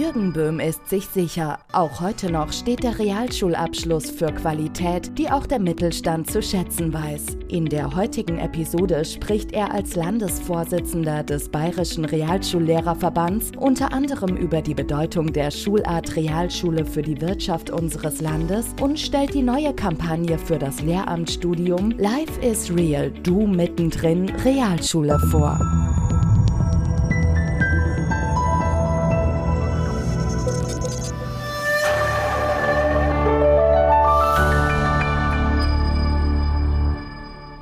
Jürgen Böhm ist sich sicher, auch heute noch steht der Realschulabschluss für Qualität, die auch der Mittelstand zu schätzen weiß. In der heutigen Episode spricht er als Landesvorsitzender des Bayerischen Realschullehrerverbands unter anderem über die Bedeutung der Schulart Realschule für die Wirtschaft unseres Landes und stellt die neue Kampagne für das Lehramtsstudium Life is Real, du mittendrin Realschule vor.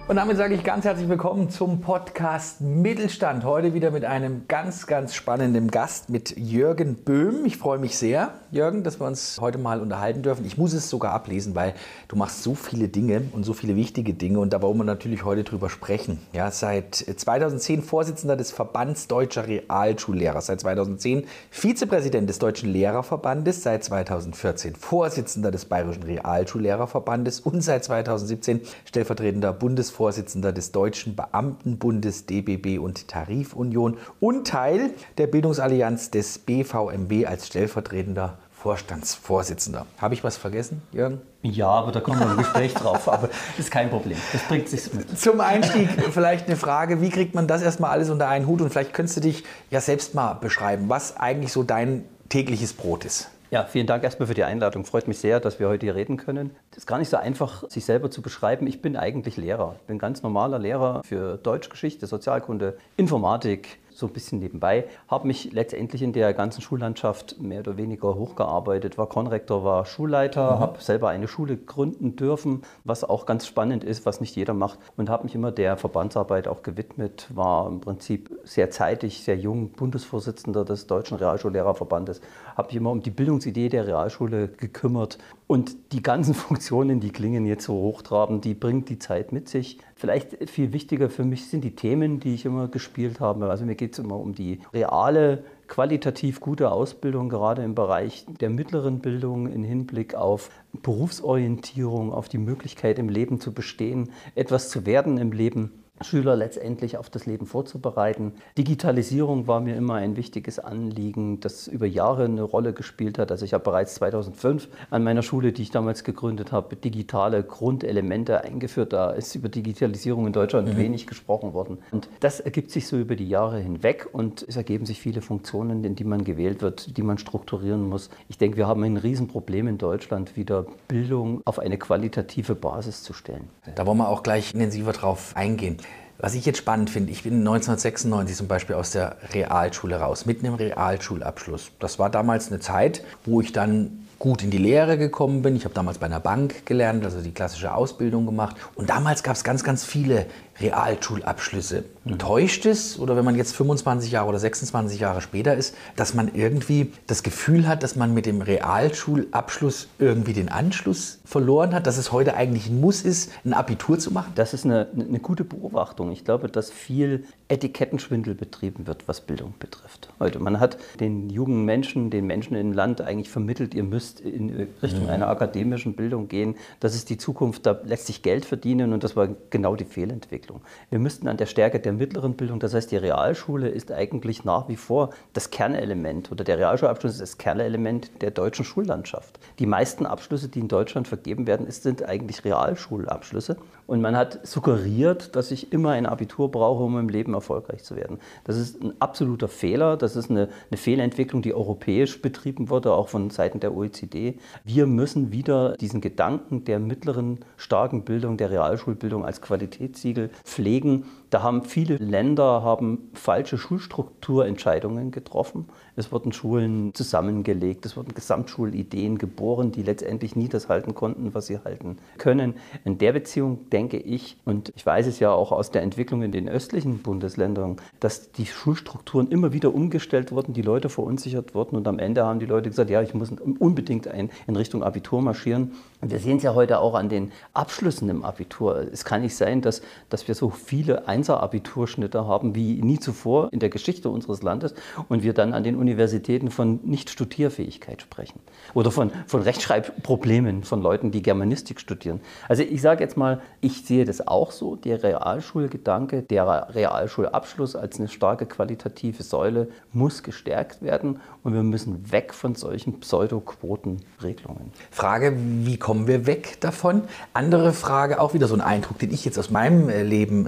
Und damit sage ich ganz herzlich willkommen zum Podcast Mittelstand. Heute wieder mit einem ganz, ganz spannenden Gast, mit Jürgen Böhm. Ich freue mich sehr, Jürgen, dass wir uns heute mal unterhalten dürfen. Ich muss es sogar ablesen, weil du machst so viele Dinge und so viele wichtige Dinge und da wollen wir natürlich heute drüber sprechen. Ja, seit 2010 Vorsitzender des Verbands Deutscher Realschullehrer, seit 2010 Vizepräsident des Deutschen Lehrerverbandes, seit 2014 Vorsitzender des Bayerischen Realschullehrerverbandes und seit 2017 stellvertretender Bundesvorsitzender Vorsitzender des Deutschen Beamtenbundes DBB und Tarifunion und Teil der Bildungsallianz des BVMB als stellvertretender Vorstandsvorsitzender. Habe ich was vergessen, Jürgen? Ja, aber da kommen wir im Gespräch drauf. Aber das ist kein Problem. Das bringt sich mit. Zum Einstieg vielleicht eine Frage: Wie kriegt man das erstmal alles unter einen Hut? Und vielleicht könntest du dich ja selbst mal beschreiben, was eigentlich so dein tägliches Brot ist. Ja, vielen Dank erstmal für die Einladung. Freut mich sehr, dass wir heute hier reden können. Es ist gar nicht so einfach, sich selber zu beschreiben. Ich bin eigentlich Lehrer. Ich bin ganz normaler Lehrer für Deutschgeschichte, Sozialkunde, Informatik, so ein bisschen nebenbei. Habe mich letztendlich in der ganzen Schullandschaft mehr oder weniger hochgearbeitet, war Konrektor, war Schulleiter, mhm. habe selber eine Schule gründen dürfen, was auch ganz spannend ist, was nicht jeder macht. Und habe mich immer der Verbandsarbeit auch gewidmet, war im Prinzip sehr zeitig, sehr jung Bundesvorsitzender des Deutschen Realschullehrerverbandes, habe mich immer um die Bildungsidee der Realschule gekümmert. Und die ganzen Funktionen, die klingen jetzt so hochtrabend, die bringt die Zeit mit sich. Vielleicht viel wichtiger für mich sind die Themen, die ich immer gespielt habe. Also mir geht es immer um die reale, qualitativ gute Ausbildung, gerade im Bereich der mittleren Bildung im Hinblick auf Berufsorientierung, auf die Möglichkeit im Leben zu bestehen, etwas zu werden im Leben. Schüler letztendlich auf das Leben vorzubereiten. Digitalisierung war mir immer ein wichtiges Anliegen, das über Jahre eine Rolle gespielt hat. Also ich habe bereits 2005 an meiner Schule, die ich damals gegründet habe, digitale Grundelemente eingeführt. Da ist über Digitalisierung in Deutschland mhm. wenig gesprochen worden. Und das ergibt sich so über die Jahre hinweg und es ergeben sich viele Funktionen, in die man gewählt wird, die man strukturieren muss. Ich denke, wir haben ein Riesenproblem in Deutschland, wieder Bildung auf eine qualitative Basis zu stellen. Da wollen wir auch gleich intensiver drauf eingehen. Was ich jetzt spannend finde, ich bin 1996 zum Beispiel aus der Realschule raus, mitten im Realschulabschluss. Das war damals eine Zeit, wo ich dann gut in die Lehre gekommen bin. Ich habe damals bei einer Bank gelernt, also die klassische Ausbildung gemacht. Und damals gab es ganz, ganz viele Realschulabschlüsse. Mhm. Täuscht es, oder wenn man jetzt 25 Jahre oder 26 Jahre später ist, dass man irgendwie das Gefühl hat, dass man mit dem Realschulabschluss irgendwie den Anschluss verloren hat, dass es heute eigentlich ein Muss ist, ein Abitur zu machen? Das ist eine, eine gute Beobachtung. Ich glaube, dass viel Etikettenschwindel betrieben wird, was Bildung betrifft. Heute, man hat den jungen Menschen, den Menschen im Land eigentlich vermittelt, ihr müsst in Richtung mhm. einer akademischen Bildung gehen. Das ist die Zukunft, da lässt sich Geld verdienen und das war genau die Fehlentwicklung. Entwicklung. Wir müssten an der Stärke der mittleren Bildung, das heißt die Realschule ist eigentlich nach wie vor das Kernelement oder der Realschulabschluss ist das Kernelement der deutschen Schullandschaft. Die meisten Abschlüsse, die in Deutschland vergeben werden, sind eigentlich Realschulabschlüsse. Und man hat suggeriert, dass ich immer ein Abitur brauche, um im Leben erfolgreich zu werden. Das ist ein absoluter Fehler. Das ist eine, eine Fehlentwicklung, die europäisch betrieben wurde, auch von Seiten der OECD. Wir müssen wieder diesen Gedanken der mittleren, starken Bildung, der Realschulbildung als Qualitätssiegel pflegen. Da haben viele Länder haben falsche Schulstrukturentscheidungen getroffen. Es wurden Schulen zusammengelegt, es wurden Gesamtschulideen geboren, die letztendlich nie das halten konnten, was sie halten können. In der Beziehung denke ich, und ich weiß es ja auch aus der Entwicklung in den östlichen Bundesländern, dass die Schulstrukturen immer wieder umgestellt wurden, die Leute verunsichert wurden und am Ende haben die Leute gesagt, ja, ich muss unbedingt ein, in Richtung Abitur marschieren. Und wir sehen es ja heute auch an den Abschlüssen im Abitur. Es kann nicht sein, dass, dass wir so viele Einser-Abiturschnitte haben wie nie zuvor in der Geschichte unseres Landes und wir dann an den Universitäten von Nicht-Studierfähigkeit sprechen oder von, von Rechtschreibproblemen von Leuten, die Germanistik studieren. Also ich sage jetzt mal, ich sehe das auch so, der Realschulgedanke, der Realschulabschluss als eine starke qualitative Säule muss gestärkt werden und wir müssen weg von solchen Pseudo-Quotenregelungen. Frage, wie kommen wir weg davon? Andere Frage, auch wieder so ein Eindruck, den ich jetzt aus meinem äh, Leben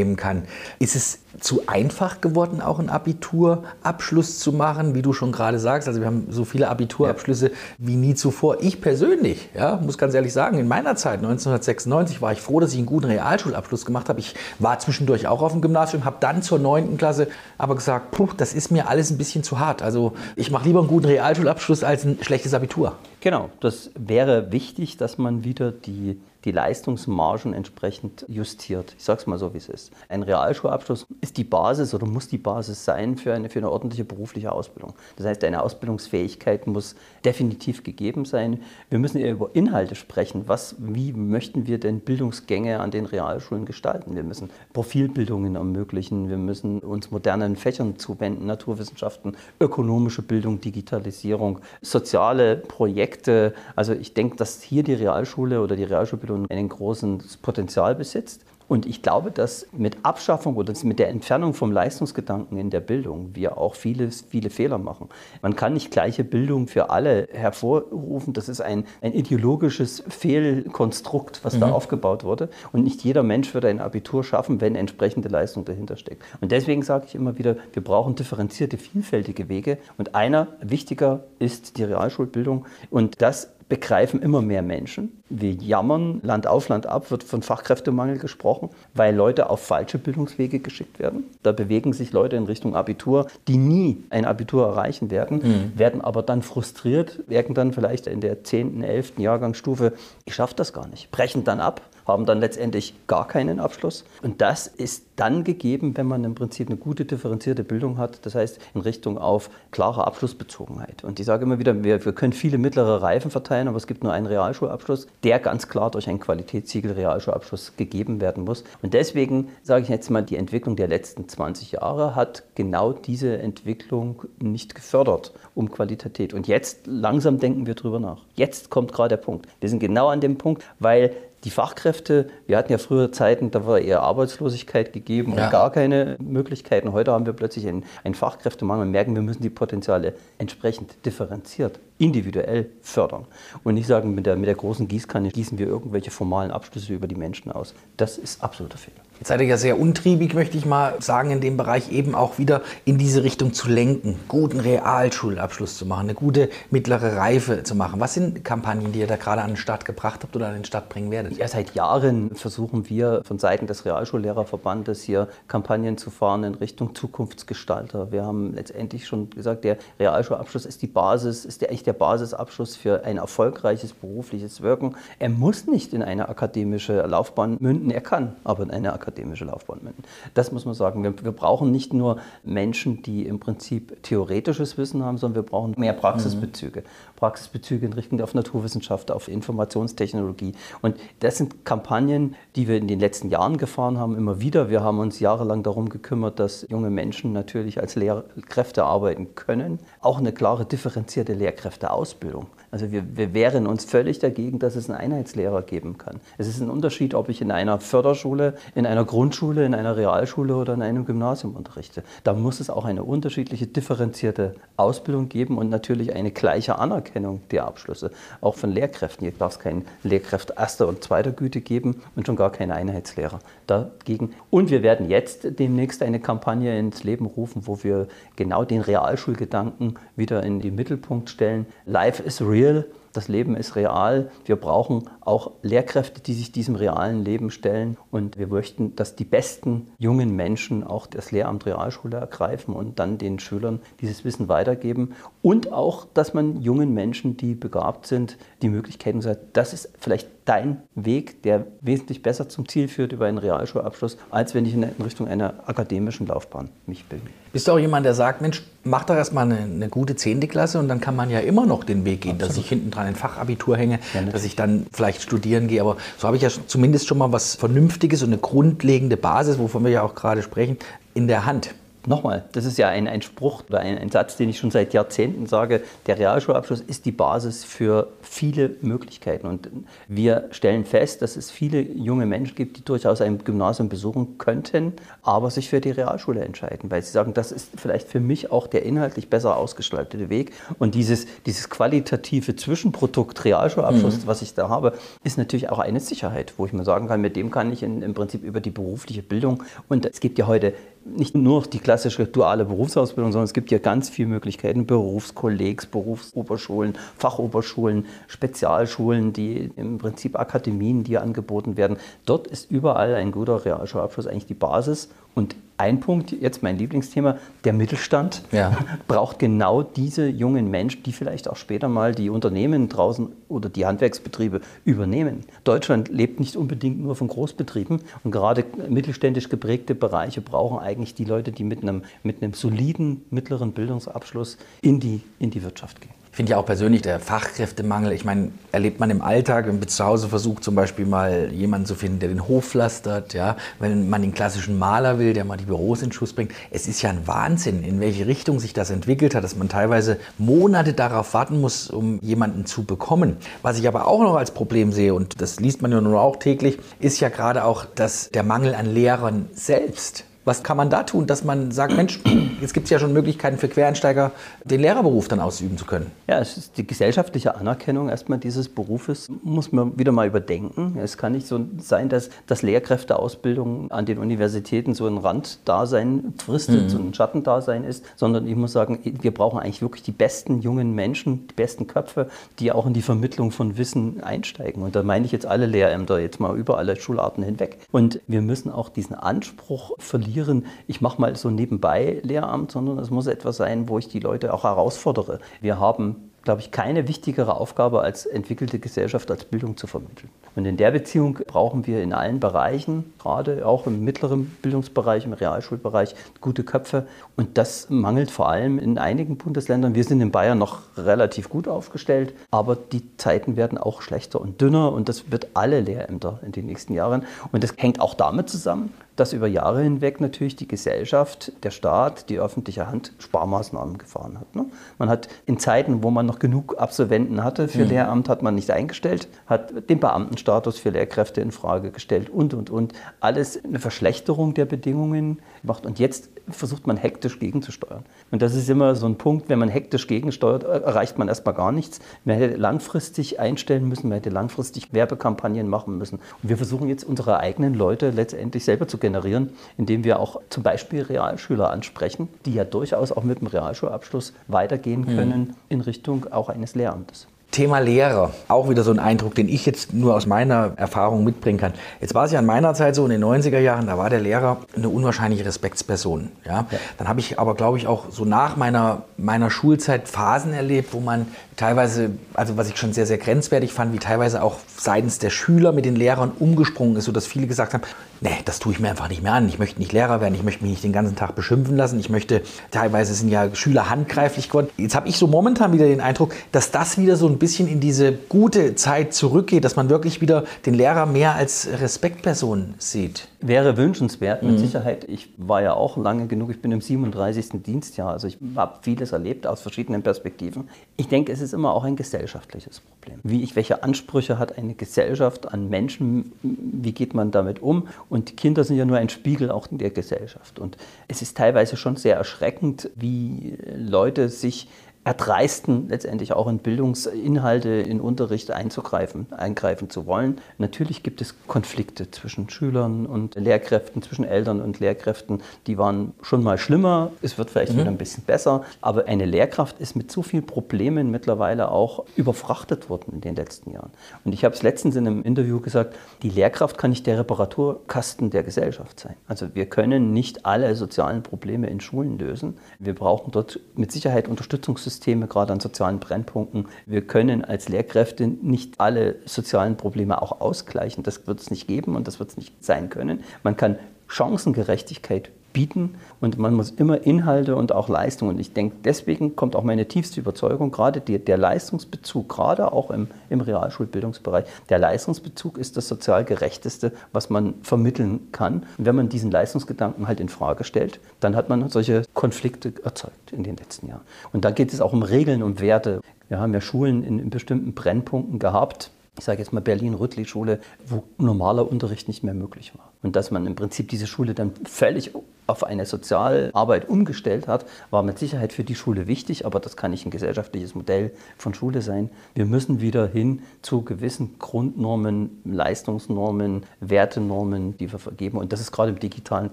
mitnehmen kann. Ist es zu einfach geworden, auch einen Abiturabschluss zu machen, wie du schon gerade sagst? Also wir haben so viele Abiturabschlüsse ja. wie nie zuvor. Ich persönlich, ja, muss ganz ehrlich sagen, in meiner Zeit 1996 war ich froh, dass ich einen guten Realschulabschluss gemacht habe. Ich war zwischendurch auch auf dem Gymnasium, habe dann zur 9. Klasse aber gesagt, puh, das ist mir alles ein bisschen zu hart. Also ich mache lieber einen guten Realschulabschluss als ein schlechtes Abitur. Genau, das wäre wichtig, dass man wieder die die Leistungsmargen entsprechend justiert. Ich sage es mal so, wie es ist. Ein Realschulabschluss ist die Basis oder muss die Basis sein für eine, für eine ordentliche berufliche Ausbildung. Das heißt, eine Ausbildungsfähigkeit muss definitiv gegeben sein. Wir müssen eher über Inhalte sprechen. Was, wie möchten wir denn Bildungsgänge an den Realschulen gestalten? Wir müssen Profilbildungen ermöglichen. Wir müssen uns modernen Fächern zuwenden, Naturwissenschaften, ökonomische Bildung, Digitalisierung, soziale Projekte. Also ich denke, dass hier die Realschule oder die Realschulbildung Entwicklung ein großes Potenzial besitzt. Und ich glaube, dass mit Abschaffung oder mit der Entfernung vom Leistungsgedanken in der Bildung wir auch viele, viele Fehler machen. Man kann nicht gleiche Bildung für alle hervorrufen. Das ist ein, ein ideologisches Fehlkonstrukt, was mhm. da aufgebaut wurde. Und nicht jeder Mensch wird ein Abitur schaffen, wenn entsprechende Leistung dahinter steckt. Und deswegen sage ich immer wieder, wir brauchen differenzierte, vielfältige Wege. Und einer wichtiger ist die Realschulbildung. Und das begreifen immer mehr Menschen. Wir jammern, Land auf, Land ab wird von Fachkräftemangel gesprochen, weil Leute auf falsche Bildungswege geschickt werden. Da bewegen sich Leute in Richtung Abitur, die nie ein Abitur erreichen werden, mhm. werden aber dann frustriert, werden dann vielleicht in der 10., 11. Jahrgangsstufe, ich schaffe das gar nicht, brechen dann ab haben dann letztendlich gar keinen Abschluss. Und das ist dann gegeben, wenn man im Prinzip eine gute differenzierte Bildung hat, das heißt in Richtung auf klare Abschlussbezogenheit. Und ich sage immer wieder, wir, wir können viele mittlere Reifen verteilen, aber es gibt nur einen Realschulabschluss, der ganz klar durch einen Qualitätssiegel Realschulabschluss gegeben werden muss. Und deswegen sage ich jetzt mal, die Entwicklung der letzten 20 Jahre hat genau diese Entwicklung nicht gefördert um Qualität. Und jetzt langsam denken wir drüber nach. Jetzt kommt gerade der Punkt. Wir sind genau an dem Punkt, weil die Fachkräfte, wir hatten ja früher Zeiten, da war eher Arbeitslosigkeit gegeben ja. und gar keine Möglichkeiten. Heute haben wir plötzlich einen, einen Fachkräftemangel und merken, wir müssen die Potenziale entsprechend differenziert, individuell fördern. Und nicht sagen, mit der, mit der großen Gießkanne gießen wir irgendwelche formalen Abschlüsse über die Menschen aus. Das ist absoluter Fehler. Jetzt seid ihr ja sehr untriebig, möchte ich mal sagen, in dem Bereich eben auch wieder in diese Richtung zu lenken, guten Realschulabschluss zu machen, eine gute mittlere Reife zu machen. Was sind Kampagnen, die ihr da gerade an den Start gebracht habt oder an den Start bringen werdet? Ja, seit Jahren versuchen wir von Seiten des Realschullehrerverbandes hier Kampagnen zu fahren in Richtung Zukunftsgestalter. Wir haben letztendlich schon gesagt, der Realschulabschluss ist die Basis, ist der echt der Basisabschluss für ein erfolgreiches berufliches Wirken. Er muss nicht in eine akademische Laufbahn münden, er kann aber in eine akademische Laufbahn münden. Das muss man sagen. Wir, wir, brauchen nicht nur Menschen, die im Prinzip theoretisches Wissen haben, sondern wir brauchen mehr Praxisbezüge. Mhm. Praxisbezüge in Richtung auf Naturwissenschaft, auf Informationstechnologie. Und das sind Kampagnen, die wir in den letzten Jahren gefahren haben, immer wieder. Wir haben uns jahrelang darum gekümmert, dass junge Menschen natürlich als Lehrkräfte arbeiten können. Auch eine klare differenzierte Lehrkräfteausbildung. Also wir, wir wehren uns völlig dagegen, dass es einen Einheitslehrer geben kann. Es ist ein Unterschied, ob ich in einer Förderschule, in einer Grundschule, in einer Realschule oder in einem Gymnasium unterrichte. Da muss es auch eine unterschiedliche, differenzierte Ausbildung geben und natürlich eine gleiche Anerkennung der Abschlüsse. Auch von Lehrkräften. Hier darf es keinen Lehrkräfte erster und zweiter Güte geben und schon gar keine Einheitslehrer dagegen. Und wir werden jetzt demnächst eine Kampagne ins Leben rufen, wo wir genau den Realschulgedanken wieder in den Mittelpunkt stellen. Life is real real, das Leben ist real. Wir brauchen auch Lehrkräfte, die sich diesem realen Leben stellen. Und wir möchten, dass die besten jungen Menschen auch das Lehramt Realschule ergreifen und dann den Schülern dieses Wissen weitergeben. Und auch, dass man jungen Menschen, die begabt sind, die Möglichkeiten sagt, das ist vielleicht dein Weg, der wesentlich besser zum Ziel führt über einen Realschulabschluss, als wenn ich in Richtung einer akademischen Laufbahn mich bilde. Bist du auch jemand, der sagt, Mensch, mach doch erstmal eine, eine gute 10. Klasse und dann kann man ja immer noch den Weg gehen, Absolut. dass ich hinten dran ein Fachabitur hänge, ja, dass ich dann vielleicht studieren gehe. Aber so habe ich ja zumindest schon mal was Vernünftiges und eine grundlegende Basis, wovon wir ja auch gerade sprechen, in der Hand. Nochmal, das ist ja ein, ein Spruch oder ein, ein, Satz, den ich schon seit Jahrzehnten sage. Der Realschulabschluss ist die Basis für viele Möglichkeiten. Und wir stellen fest, dass es viele junge Menschen gibt, die durchaus ein Gymnasium besuchen könnten, aber sich für die Realschule entscheiden, weil sie sagen, das ist vielleicht für mich auch der inhaltlich besser ausgestaltete Weg. Und dieses, dieses qualitative Zwischenprodukt Realschulabschluss, mhm. was ich da habe, ist natürlich auch eine Sicherheit, wo ich mir sagen kann, mit dem kann ich in, im Prinzip über die berufliche Bildung, und es gibt ja heute nicht nur die klassische duale Berufsausbildung, sondern es gibt ja ganz viele Möglichkeiten, Berufskollegs, Berufsoberschulen, Fachoberschulen, Spezialschulen, die im Prinzip Akademien, die angeboten werden. Dort ist überall ein guter Realschulabschluss eigentlich die Basis und ein Punkt, jetzt mein Lieblingsthema, der Mittelstand ja. braucht genau diese jungen Menschen, die vielleicht auch später mal die Unternehmen draußen oder die Handwerksbetriebe übernehmen. Deutschland lebt nicht unbedingt nur von Großbetrieben und gerade mittelständisch geprägte Bereiche brauchen eigentlich die Leute, die mit einem, mit einem soliden mittleren Bildungsabschluss in die, in die Wirtschaft gehen finde ja auch persönlich der Fachkräftemangel. Ich meine, erlebt man im Alltag, wenn man zu Hause versucht, zum Beispiel mal jemanden zu finden, der den Hof pflastert, ja, wenn man den klassischen Maler will, der mal die Büros in Schuss bringt. Es ist ja ein Wahnsinn, in welche Richtung sich das entwickelt hat, dass man teilweise Monate darauf warten muss, um jemanden zu bekommen. Was ich aber auch noch als Problem sehe, und das liest man ja nur auch täglich, ist ja gerade auch, dass der Mangel an Lehrern selbst was kann man da tun, dass man sagt, Mensch, jetzt gibt es ja schon Möglichkeiten für Quereinsteiger, den Lehrerberuf dann ausüben zu können? Ja, es ist die gesellschaftliche Anerkennung erstmal dieses Berufes, muss man wieder mal überdenken. Es kann nicht so sein, dass, dass Lehrkräfteausbildung an den Universitäten so ein Randdasein fristet, mhm. so ein Schattendasein ist, sondern ich muss sagen, wir brauchen eigentlich wirklich die besten jungen Menschen, die besten Köpfe, die auch in die Vermittlung von Wissen einsteigen. Und da meine ich jetzt alle Lehrämter, jetzt mal über alle Schularten hinweg. Und wir müssen auch diesen Anspruch verlieren, formulieren, ich mache mal so nebenbei Lehramt, sondern es muss etwas sein, wo ich die Leute auch herausfordere. Wir haben glaube ich, keine wichtigere Aufgabe als entwickelte Gesellschaft als Bildung zu vermitteln. Und in der Beziehung brauchen wir in allen Bereichen, gerade auch im mittleren Bildungsbereich, im Realschulbereich, gute Köpfe. Und das mangelt vor allem in einigen Bundesländern. Wir sind in Bayern noch relativ gut aufgestellt, aber die Zeiten werden auch schlechter und dünner und das wird alle Lehrämter in den nächsten Jahren. Und das hängt auch damit zusammen, dass über Jahre hinweg natürlich die Gesellschaft, der Staat, die öffentliche Hand Sparmaßnahmen gefahren hat. Ne? Man hat in Zeiten, wo man noch genug Absolventen hatte für mhm. Lehramt, hat man nicht eingestellt, hat den Beamtenstatus für Lehrkräfte in Frage gestellt und, und, und. Alles eine Verschlechterung der Bedingungen gemacht. Und jetzt versucht man hektisch gegenzusteuern. Und das ist immer so ein Punkt, wenn man hektisch gegensteuert, erreicht man erstmal gar nichts. Man hätte langfristig einstellen müssen, man hätte langfristig Werbekampagnen machen müssen. Und wir versuchen jetzt unsere eigenen Leute letztendlich selber zu generieren, indem wir auch zum Beispiel Realschüler ansprechen, die ja durchaus auch mit dem Realschulabschluss weitergehen mhm. können mhm. in Richtung auch eines Lehramtes. Thema Lehrer, auch wieder so ein Eindruck, den ich jetzt nur aus meiner Erfahrung mitbringen kann. Jetzt war es ja in meiner Zeit so, in den 90er Jahren, da war der Lehrer eine unwahrscheinliche Respektsperson. Ja? ja. Dann habe ich aber, glaube ich, auch so nach meiner, meiner Schulzeit Phasen erlebt, wo man teilweise, also was ich schon sehr, sehr grenzwertig fand, wie teilweise auch seitens der Schüler mit den Lehrern umgesprungen ist, sodass viele gesagt haben, nee, das tue ich mir einfach nicht mehr an. Ich möchte nicht Lehrer werden, ich möchte mich nicht den ganzen Tag beschimpfen lassen. Ich möchte, teilweise sind ja Schüler handgreiflich geworden. Jetzt habe ich so momentan wieder den Eindruck, dass das wieder so ein bisschen in diese gute Zeit zurückgeht, dass man wirklich wieder den Lehrer mehr als Respektperson sieht. Wäre wünschenswert, mit mhm. Sicherheit. Ich war ja auch lange genug, ich bin im 37. Dienstjahr, also ich habe vieles erlebt aus verschiedenen Perspektiven. Ich denke, es ist immer auch ein gesellschaftliches Problem. Wie ich, welche Ansprüche hat eine Gesellschaft an Menschen, wie geht man damit um? Und die Kinder sind ja nur ein Spiegel auch der Gesellschaft. Und es ist teilweise schon sehr erschreckend, wie Leute sich erdreisten, letztendlich auch in Bildungsinhalte, in Unterricht einzugreifen, eingreifen zu wollen. Natürlich gibt es Konflikte zwischen Schülern und Lehrkräften, zwischen Eltern und Lehrkräften. Die waren schon mal schlimmer. Es wird vielleicht mhm. wieder ein bisschen besser. Aber eine Lehrkraft ist mit so vielen Problemen mittlerweile auch überfrachtet worden in den letzten Jahren. Und ich habe es letztens in einem Interview gesagt, die Lehrkraft kann nicht der Reparaturkasten der Gesellschaft sein. Also wir können nicht alle sozialen Probleme in Schulen lösen. Wir brauchen dort mit Sicherheit Unterstützungssysteme Beratungssysteme, gerade an sozialen Brennpunkten. Wir können als Lehrkräfte nicht alle sozialen Probleme auch ausgleichen. Das wird es nicht geben und das wird es nicht sein können. Man kann Chancengerechtigkeit bieten und man muss immer Inhalte und auch Leistung. Und ich denke, deswegen kommt auch meine tiefste Überzeugung, gerade die, der Leistungsbezug, gerade auch im, im Realschulbildungsbereich, der Leistungsbezug ist das sozial gerechteste, was man vermitteln kann. Und wenn man diesen Leistungsgedanken halt in Frage stellt, dann hat man solche Konflikte erzeugt in den letzten Jahren. Und da geht es auch um Regeln, um Werte. Wir haben ja Schulen in, in bestimmten Brennpunkten gehabt, ich sage jetzt mal Berlin-Rüttli-Schule, wo normaler Unterricht nicht mehr möglich war. Und dass man im Prinzip diese Schule dann völlig auf eine Sozialarbeit umgestellt hat, war mit Sicherheit für die Schule wichtig, aber das kann nicht ein gesellschaftliches Modell von Schule sein. Wir müssen wieder hin zu gewissen Grundnormen, Leistungsnormen, Wertenormen, die wir vergeben. Und das ist gerade im digitalen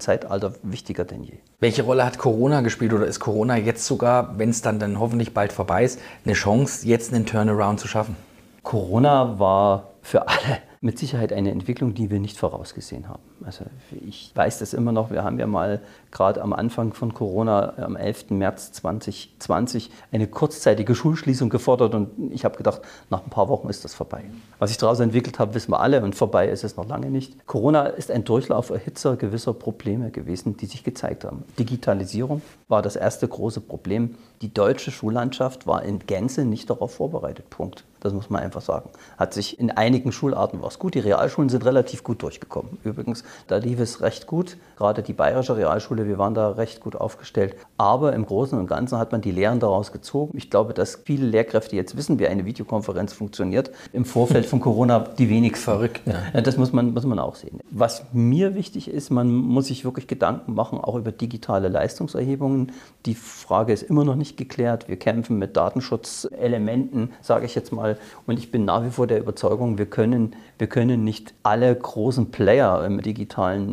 Zeitalter wichtiger denn je. Welche Rolle hat Corona gespielt oder ist Corona jetzt sogar, wenn es dann, dann hoffentlich bald vorbei ist, eine Chance, jetzt einen Turnaround zu schaffen? Corona war für alle mit Sicherheit eine Entwicklung, die wir nicht vorausgesehen haben. Also ich weiß das immer noch, wir haben ja mal gerade am Anfang von Corona, am 11. März 2020, eine kurzzeitige Schulschließung gefordert und ich habe gedacht, nach ein paar Wochen ist das vorbei. Was sich daraus entwickelt hat, wissen wir alle und vorbei ist es noch lange nicht. Corona ist ein Durchlauferhitzer gewisser Probleme gewesen, die sich gezeigt haben. Digitalisierung war das erste große Problem. Die deutsche Schullandschaft war in Gänze nicht darauf vorbereitet. Punkt. Das muss man einfach sagen. Hat sich in einigen Schularten war es gut. Die Realschulen sind relativ gut durchgekommen. Übrigens, da lief es recht gut. Gerade die bayerische Realschule, wir waren da recht gut aufgestellt. Aber im Großen und Ganzen hat man die Lehren daraus gezogen. Ich glaube, dass viele Lehrkräfte jetzt wissen, wie eine Videokonferenz funktioniert. Im Vorfeld von Corona die wenigsten. Verrückt. Ja. Das muss man, muss man auch sehen. Was mir wichtig ist, man muss sich wirklich Gedanken machen, auch über digitale Leistungserhebungen. Die Frage ist immer noch nicht geklärt. Wir kämpfen mit Datenschutzelementen, sage ich jetzt mal. Und ich bin nach wie vor der Überzeugung, wir können, wir können nicht alle großen Player im digitalen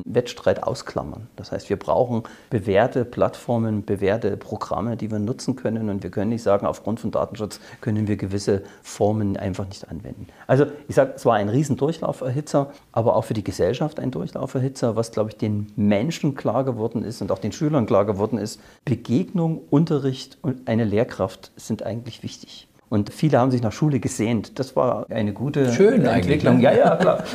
Wettstreit ausklammern. Das heißt, wir brauchen bewährte Plattformen, bewährte Programme, die wir nutzen können. Und wir können nicht sagen, aufgrund von Datenschutz können wir gewisse Formen einfach nicht anwenden. Also ich sage, es war ein Riesendurchlauferhitzer, aber auch für die Gesellschaft ein Durchlauferhitzer, was, glaube ich, den Menschen klar geworden ist und auch den Schülern klar geworden ist. Begegnung, Unterricht und eine Lehrkraft sind eigentlich wichtig. Und viele haben sich nach Schule gesehnt. Das war eine gute Schön Entwicklung. Ja, ja, klar.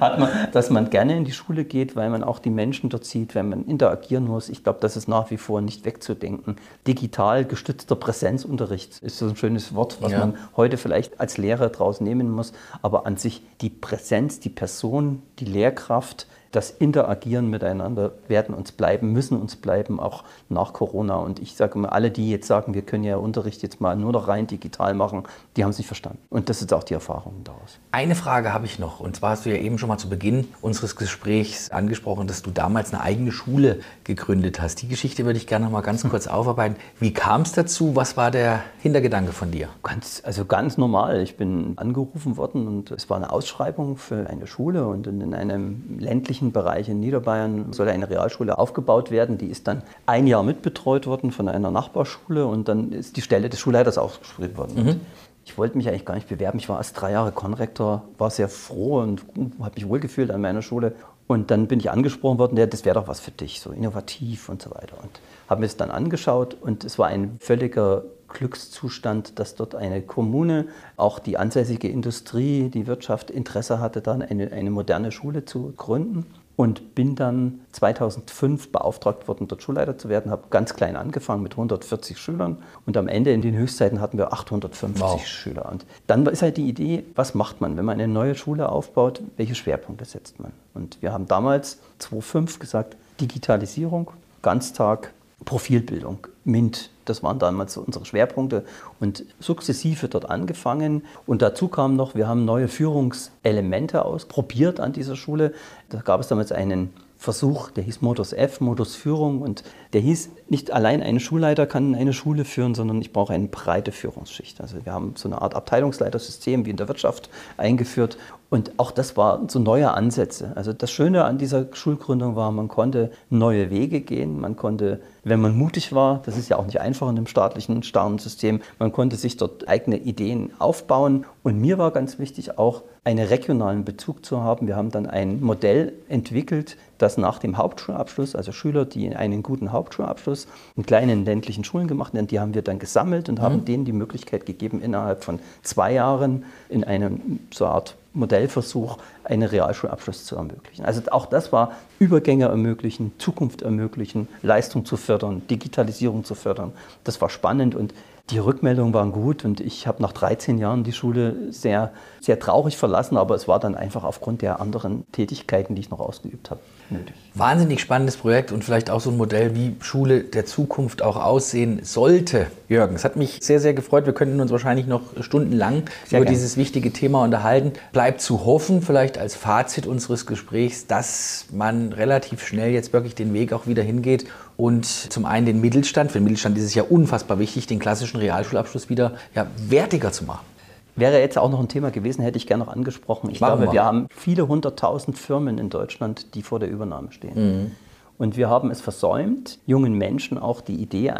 Hat man, dass man gerne in die Schule geht, weil man auch die Menschen dort sieht, wenn man interagieren muss. Ich glaube, das ist nach wie vor nicht wegzudenken. Digital gestützter Präsenzunterricht ist so ein schönes Wort, was ja. man heute vielleicht als Lehrer draus nehmen muss. Aber an sich die Präsenz, die Person, die Lehrkraft, das Interagieren miteinander werden uns bleiben, müssen uns bleiben, auch nach Corona. Und ich sage immer, alle, die jetzt sagen, wir können ja Unterricht jetzt mal nur noch rein digital machen, die haben es nicht verstanden. Und das ist auch die Erfahrung daraus. Eine Frage habe ich noch. Und zwar hast du ja eben schon mal zu Beginn unseres Gesprächs angesprochen, dass du damals eine eigene Schule gegründet hast. Die Geschichte würde ich gerne noch mal ganz kurz aufarbeiten. Wie kam es dazu? Was war der Hintergedanke von dir? Ganz, also ganz normal. Ich bin angerufen worden und es war eine Ausschreibung für eine Schule und in einem ländlichen ländlichen Bereich in Niederbayern soll eine Realschule aufgebaut werden. Die ist dann ein Jahr mitbetreut worden von einer Nachbarschule und dann ist die Stelle des Schulleiters ausgeschrieben worden. Mhm. Ich wollte mich eigentlich gar nicht bewerben. Ich war erst drei Jahre Konrektor, war sehr froh und habe mich wohlgefühlt an meiner Schule. Und dann bin ich angesprochen worden, ja, das wäre doch was für dich, so innovativ und so weiter. Und habe mir es dann angeschaut und es war ein völliger Glückszustand, dass dort eine Kommune, auch die ansässige Industrie, die Wirtschaft Interesse hatte, dann eine, eine moderne Schule zu gründen. Und bin dann 2005 beauftragt worden, dort Schulleiter zu werden. Habe ganz klein angefangen mit 140 Schülern und am Ende in den Höchstzeiten hatten wir 850 wow. Schüler. Und dann ist halt die Idee, was macht man, wenn man eine neue Schule aufbaut, welche Schwerpunkte setzt man? Und wir haben damals 2005 gesagt, Digitalisierung, Ganztag, Profilbildung, MINT, das waren damals unsere Schwerpunkte und sukzessive dort angefangen. Und dazu kam noch, wir haben neue Führungselemente ausprobiert an dieser Schule. Da gab es damals einen Versuch, der hieß Modus F, Modus Führung. Und der hieß, nicht allein ein Schulleiter kann eine Schule führen, sondern ich brauche eine breite Führungsschicht. Also wir haben so eine Art Abteilungsleitersystem wie in der Wirtschaft eingeführt. Und auch das waren so neue Ansätze. Also das Schöne an dieser Schulgründung war, man konnte neue Wege gehen, man konnte wenn man mutig war. Das ist ja auch nicht einfach in einem staatlichen, starren System. Man konnte sich dort eigene Ideen aufbauen. Und mir war ganz wichtig auch, einen regionalen Bezug zu haben. Wir haben dann ein Modell entwickelt, das nach dem Hauptschulabschluss, also Schüler, die einen guten Hauptschulabschluss in kleinen ländlichen Schulen gemacht haben, die haben wir dann gesammelt und mhm. haben denen die Möglichkeit gegeben, innerhalb von zwei Jahren in einem so eine Art Modellversuch einen Realschulabschluss zu ermöglichen. Also auch das war Übergänge ermöglichen, Zukunft ermöglichen, Leistung zu fördern, Digitalisierung zu fördern. Das war spannend und die Rückmeldungen waren gut und ich habe nach 13 Jahren die Schule sehr, sehr traurig verlassen, aber es war dann einfach aufgrund der anderen Tätigkeiten, die ich noch ausgeübt habe, nötig. Wahnsinnig spannendes Projekt und vielleicht auch so ein Modell, wie Schule der Zukunft auch aussehen sollte. Jürgen, es hat mich sehr, sehr gefreut. Wir könnten uns wahrscheinlich noch stundenlang sehr über gerne. dieses wichtige Thema unterhalten. Bleibt zu hoffen, vielleicht als Fazit unseres Gesprächs, dass man relativ schnell jetzt wirklich den Weg auch wieder hingeht und zum einen den Mittelstand, für den Mittelstand ist es ja unfassbar wichtig, den klassischen Realschulabschluss wieder ja, wertiger zu machen. Wäre jetzt auch noch ein Thema gewesen, hätte ich gerne noch angesprochen. Ich Machen glaube, wir. wir haben viele hunderttausend Firmen in Deutschland, die vor der Übernahme stehen. Mhm. Und wir haben es versäumt, jungen Menschen auch die Idee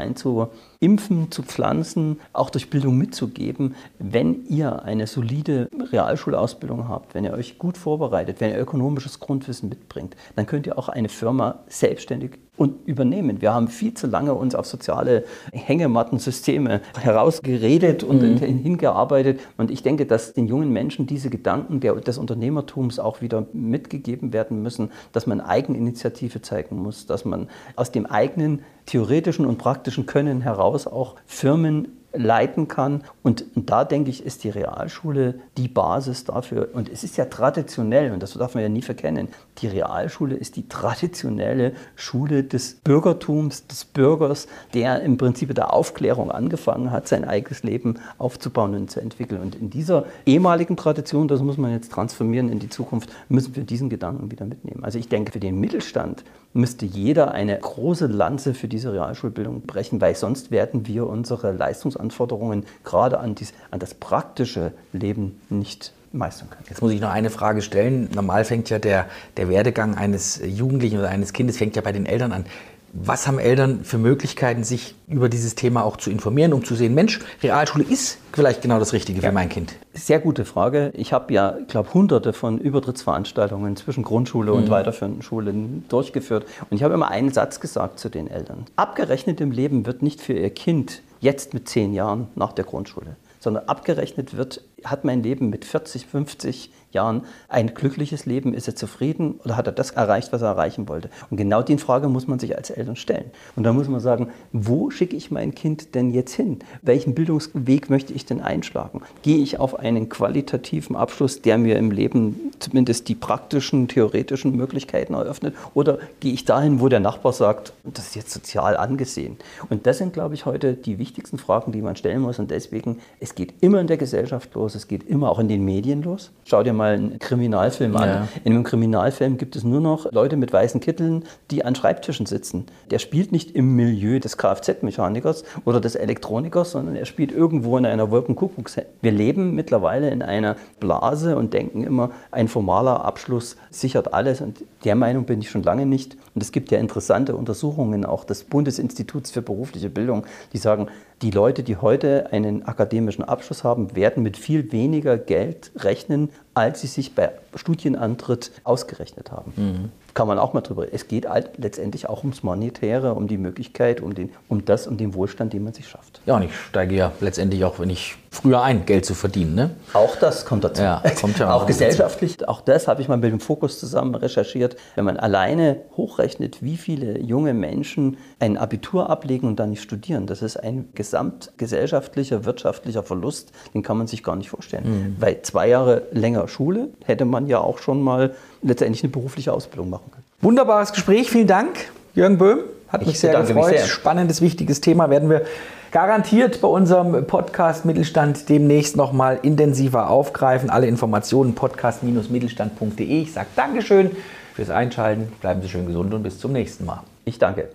einzuimpfen, zu pflanzen, auch durch Bildung mitzugeben, wenn ihr eine solide Realschulausbildung habt, wenn ihr euch gut vorbereitet, wenn ihr ökonomisches Grundwissen mitbringt, dann könnt ihr auch eine Firma selbstständig und übernehmen. Wir haben viel zu lange uns auf soziale Hängemattensysteme herausgeredet und mhm. hingearbeitet. Und ich denke, dass den jungen Menschen diese Gedanken der, des Unternehmertums auch wieder mitgegeben werden müssen, dass man Eigeninitiative zeigen muss, dass man aus dem eigenen theoretischen und praktischen Können heraus auch Firmen leiten kann. Und, da denke ich, ist die Realschule die Basis dafür. Und es ist ja traditionell, und das darf man ja nie verkennen, die Realschule ist die traditionelle Schule des Bürgertums, des Bürgers, der im Prinzip der Aufklärung angefangen hat, sein eigenes Leben aufzubauen und zu entwickeln. Und in dieser ehemaligen Tradition, das muss man jetzt transformieren in die Zukunft, müssen wir diesen Gedanken wieder mitnehmen. Also ich denke, für den Mittelstand müsste jeder eine große Lanze für diese Realschulbildung brechen, weil sonst werden wir unsere Leistungsanforderungen gerade an, dies, an das praktische Leben nicht meistern können. Jetzt muss ich noch eine Frage stellen. Normal fängt ja der, der Werdegang eines Jugendlichen oder eines Kindes fängt ja bei den Eltern an. Was haben Eltern für Möglichkeiten, sich über dieses Thema auch zu informieren, um zu sehen, Mensch, Realschule ist vielleicht genau das Richtige ja. für mein Kind? Sehr gute Frage. Ich habe ja, glaube hunderte von Übertrittsveranstaltungen zwischen Grundschule mhm. und weiterführenden Schulen durchgeführt. Und ich habe immer einen Satz gesagt zu den Eltern. Abgerechnet im Leben wird nicht für ihr Kind jetzt mit zehn Jahren nach der Grundschule, sondern abgerechnet wird, hat mein Leben mit 40, 50 Jahren ein glückliches Leben? Ist er zufrieden oder hat er das erreicht, was er erreichen wollte? Und genau die Frage muss man sich als Eltern stellen. Und da muss man sagen, wo schicke ich mein Kind denn jetzt hin? Welchen Bildungsweg möchte ich denn einschlagen? Gehe ich auf einen qualitativen Abschluss, der mir im Leben zumindest die praktischen, theoretischen Möglichkeiten eröffnet? Oder gehe ich dahin, wo der Nachbar sagt, das ist jetzt sozial angesehen? Und das sind, glaube ich, heute die wichtigsten Fragen, die man stellen muss. Und deswegen, es geht immer in der Gesellschaft los, es geht immer auch in den Medien los. Schau dir mal einen Kriminalfilm an. Ja. In einem Kriminalfilm gibt es nur noch Leute mit weißen Kitteln, die an Schreibtischen sitzen. Der spielt nicht im Milieu des Kfz-Mechanikers oder des Elektronikers, sondern er spielt irgendwo in einer Wolkenkuckuckshecke. Wir leben mittlerweile in einer Blase und denken immer, ein formaler Abschluss sichert alles. Und der Meinung bin ich schon lange nicht. Und es gibt ja interessante Untersuchungen auch des Bundesinstituts für berufliche Bildung, die sagen, die Leute, die heute einen akademischen Abschluss haben, werden mit viel weniger Geld rechnen, als sie sich bei Studienantritt ausgerechnet haben. Mhm kann man auch mal drüber. Es geht halt letztendlich auch ums Monetäre, um die Möglichkeit, um, den, um das, um den Wohlstand, den man sich schafft. Ja, und ich steige ja letztendlich auch, wenn ich früher ein, Geld zu verdienen. Ne? Auch das kommt dazu. Ja, kommt ja auch, auch gesellschaftlich, dazu. auch das habe ich mal mit dem Fokus zusammen recherchiert. Wenn man alleine hochrechnet, wie viele junge Menschen ein Abitur ablegen und dann nicht studieren, das ist ein gesamtgesellschaftlicher, wirtschaftlicher Verlust, den kann man sich gar nicht vorstellen. Mhm. Weil zwei Jahre länger Schule hätte man ja auch schon mal letztendlich eine berufliche Ausbildung machen können. Wunderbares Gespräch, vielen Dank, Jürgen Böhm. Hat ich mich sehr gefreut. Mich sehr. Spannendes, wichtiges Thema werden wir garantiert bei unserem Podcast Mittelstand demnächst nochmal intensiver aufgreifen. Alle Informationen podcast-mittelstand.de. Ich sage Dankeschön fürs Einschalten. Bleiben Sie schön gesund und bis zum nächsten Mal. Ich danke.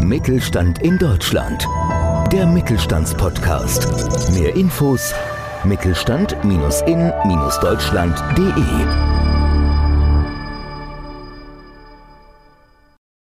Mittelstand in Deutschland. Der Mittelstandspodcast. Mehr Infos mittelstand-in-deutschland.de